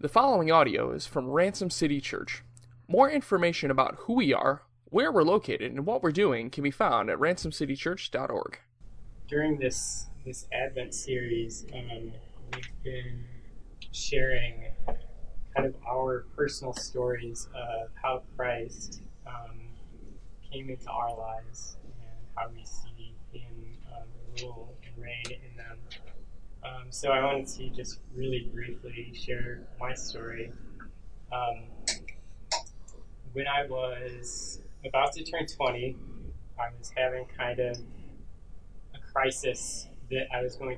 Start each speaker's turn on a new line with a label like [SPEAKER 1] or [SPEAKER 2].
[SPEAKER 1] The following audio is from Ransom City Church. More information about who we are, where we're located, and what we're doing can be found at ransomcitychurch.org.
[SPEAKER 2] during this this Advent series, um, we've been sharing kind of our personal stories of how Christ um, came into our lives and how we see Him um, rule and reign in them. Um, so I wanted to just really briefly share my story. Um, when I was about to turn 20, I was having kind of a crisis that I was going